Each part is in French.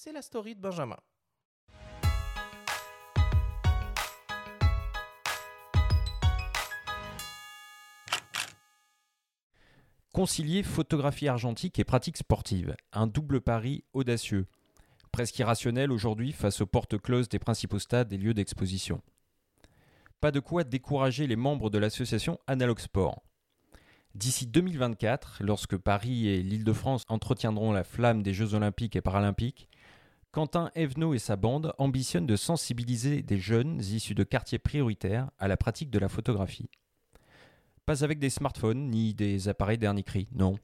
c'est la story de Benjamin. Concilier photographie argentique et pratique sportive, un double pari audacieux, presque irrationnel aujourd'hui face aux portes closes des principaux stades et lieux d'exposition. Pas de quoi décourager les membres de l'association Analog Sport. D'ici 2024, lorsque Paris et l'Île-de-France entretiendront la flamme des Jeux olympiques et paralympiques, Quentin Evenot et sa bande ambitionnent de sensibiliser des jeunes issus de quartiers prioritaires à la pratique de la photographie. Pas avec des smartphones ni des appareils dernier cri, non.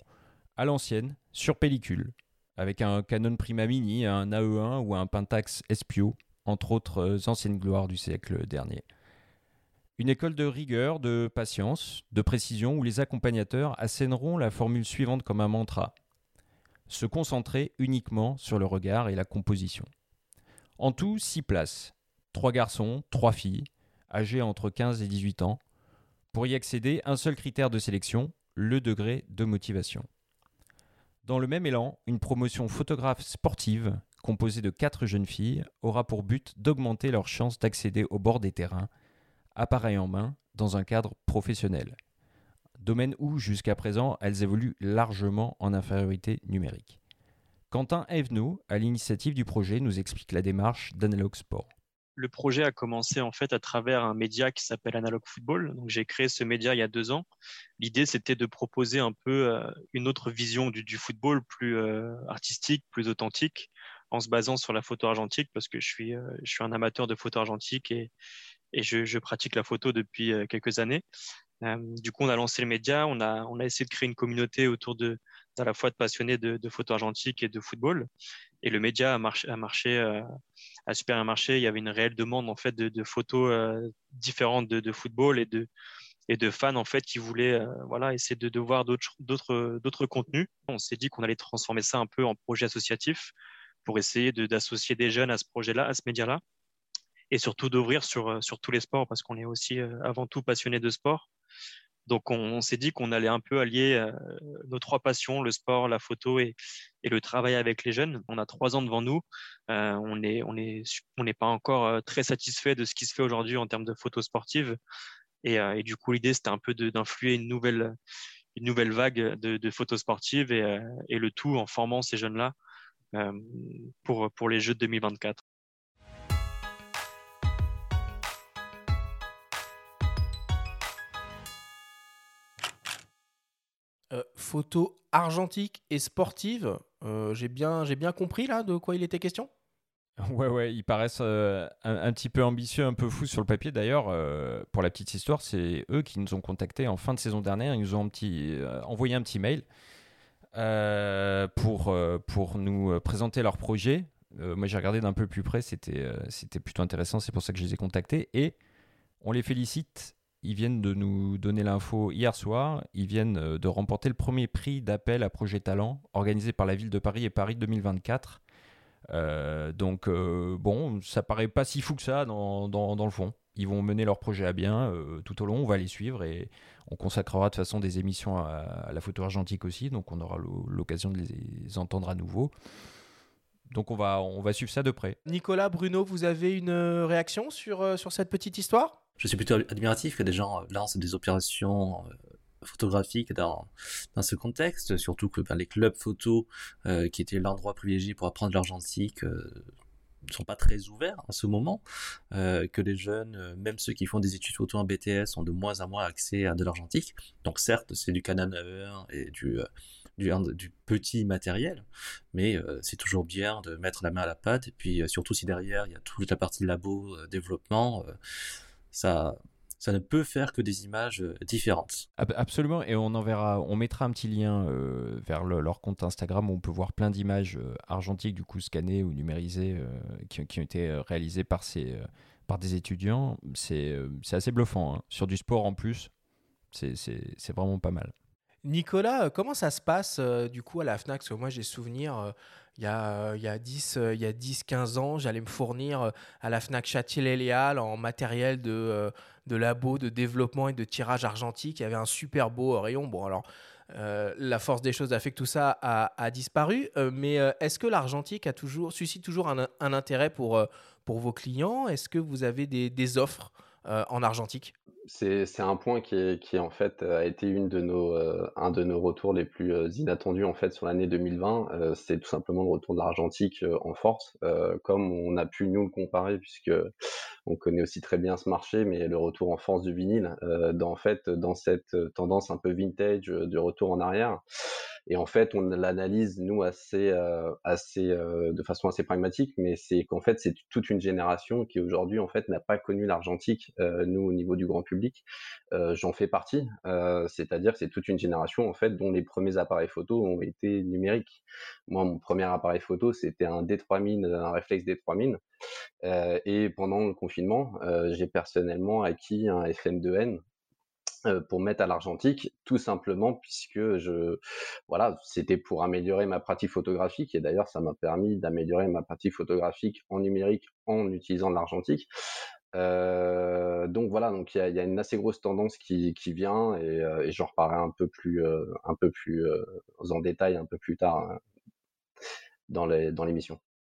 À l'ancienne, sur pellicule, avec un Canon Prima un AE1 ou un Pentax Espio, entre autres anciennes gloires du siècle dernier. Une école de rigueur, de patience, de précision où les accompagnateurs assèneront la formule suivante comme un mantra. Se concentrer uniquement sur le regard et la composition. En tout, six places. Trois garçons, trois filles, âgés entre 15 et 18 ans, pour y accéder, un seul critère de sélection, le degré de motivation. Dans le même élan, une promotion photographe sportive, composée de quatre jeunes filles, aura pour but d'augmenter leurs chances d'accéder au bord des terrains, appareil en main, dans un cadre professionnel. Domaine où, jusqu'à présent, elles évoluent largement en infériorité numérique. Quentin Evenot, à l'initiative du projet, nous explique la démarche d'Analog Sport le projet a commencé en fait à travers un média qui s'appelle Analog Football. Donc j'ai créé ce média il y a deux ans. L'idée c'était de proposer un peu euh, une autre vision du, football, plus euh, artistique, plus authentique, en se basant sur la photo argentique parce que je suis euh, je suis un amateur de photo argentique et et je, je pratique la photo depuis quelques années. Du coup on a lancé le média, on a on a essayé de créer une communauté autour de à la fois de passionnés de, de photo argentique et de football. Et le média a marché, a marché, euh, a super bien marché. Il y avait une réelle demande en fait de, photos euh, différentes de, football et de et de fans en fait qui voulaient euh, voilà essayer de, de voir d'autres d'autres d'autres contenus. On s'est dit qu'on allait transformer ça un peu en projet associatif pour essayer d'associer des jeunes à ce projet-là, à ce média-là, et surtout d'ouvrir sur sur tous les sports parce qu'on est aussi avant tout passionné de sport. Donc on, s'est dit qu'on allait un peu allier euh, nos trois passions, le sport, la photo et, le travail avec les jeunes. On a trois ans devant nous. Euh, on n'est on est, on pas encore euh, très satisfait de ce qui se fait aujourd'hui en termes de photos sportives. Et, du coup, l'idée, c'était un peu d'influer une nouvelle, une nouvelle vague de, de photos sportives et, et, le tout en formant ces jeunes-là pour, pour les Jeux de 2024. Photo argentique et sportive. Euh, j'ai bien, bien compris là de quoi il était question? Ouais, ouais, ils paraissent euh, un, petit peu ambitieux, un peu fous sur le papier. D'ailleurs, pour la petite histoire, c'est eux qui nous ont contactés en fin de saison dernière. Ils nous ont envoyé un petit mail pour, pour nous présenter leur projet. moi, j'ai regardé d'un peu plus près, c'était plutôt intéressant. C'est pour ça que je les ai contactés. Et on les félicite ils viennent de nous donner l'info hier soir. Ils viennent euh, de remporter le premier prix d'appel à projet talent organisé par la ville de Paris et Paris 2024. Euh, donc, euh, bon, ça paraît pas si fou que ça dans, dans, le fond. Ils vont mener leur projet à bien tout au long. On va les suivre et on consacrera de façon des émissions à, la photo argentique aussi. Donc, on aura l'occasion de les entendre à nouveau. Donc on va, on va suivre ça de près. Nicolas, Bruno, vous avez une réaction sur, sur cette petite histoire? Je suis plutôt admiratif que des gens euh, lancent des opérations euh, photographiques dans, ce contexte, surtout que ben, les clubs photo, euh, qui étaient l'endroit privilégié pour apprendre l'argentique, ne sont pas très ouverts en ce moment, que les jeunes, même ceux qui font des études photo en BTS, ont de moins en moins accès à de l'argentique. Donc certes, c'est du Canon 1 et du, du, du, petit matériel, mais c'est toujours bien de mettre la main à la pâte, et puis surtout si derrière il y a toute la partie labo, développement, ça, ça ne peut faire que des images euh, différentes. Absolument, et on enverra, on mettra un petit lien euh, vers leur compte Instagram où on peut voir plein d'images euh, argentiques du coup scannées ou numérisées qui, qui, ont été réalisées par ces par des étudiants. C'est assez bluffant. Hein. Sur du sport en plus, c'est vraiment pas mal. Nicolas, comment ça se passe du coup à la FNAC? Parce que moi j'ai souvenir il y a, 10, il a 10 15 ans, j'allais me fournir euh, à la Fnac Châtillé-Léal en matériel de, euh, de labo, de développement et de tirage argentique. Il y avait un super beau rayon. Bon, alors, la force des choses a fait que tout ça a, disparu. mais est-ce que l'argentique a toujours, suscite toujours un, intérêt pour, pour vos clients? Est-ce que vous avez des offres en argentique? C'est un point qui, qui en fait a été une de nos, euh, un de nos retours les plus euh, inattendus en fait sur l'année 2020. Euh, c'est tout simplement le retour de l'argentique en force, comme on a pu nous le comparer puisque on connaît aussi très bien ce marché, mais le retour en force du vinyle, dans, cette tendance un peu vintage du retour en arrière. Et en fait, on l'analyse nous assez, euh, assez, euh, de façon assez pragmatique, mais c'est qu'en fait, c'est toute une génération qui aujourd'hui en fait n'a pas connu l'argentique. Euh, nous, au niveau du grand public, j'en fais partie. C'est-à-dire, c'est toute une génération en fait dont les premiers appareils photo ont été numériques. Moi, mon premier appareil photo, c'était un D3000, un réflexe D3000. et pendant le confinement, j'ai personnellement acquis un FM2N euh, pour mettre à l'argentique, tout simplement puisque je, voilà, c'était pour améliorer ma pratique photographique et d'ailleurs ça m'a permis d'améliorer ma pratique photographique en numérique en utilisant l'argentique. Euh, donc voilà, donc il y a, une assez grosse tendance qui, qui vient et, euh, et j'en reparlerai un peu plus, un peu plus en détail un peu plus tard hein, dans l'émission.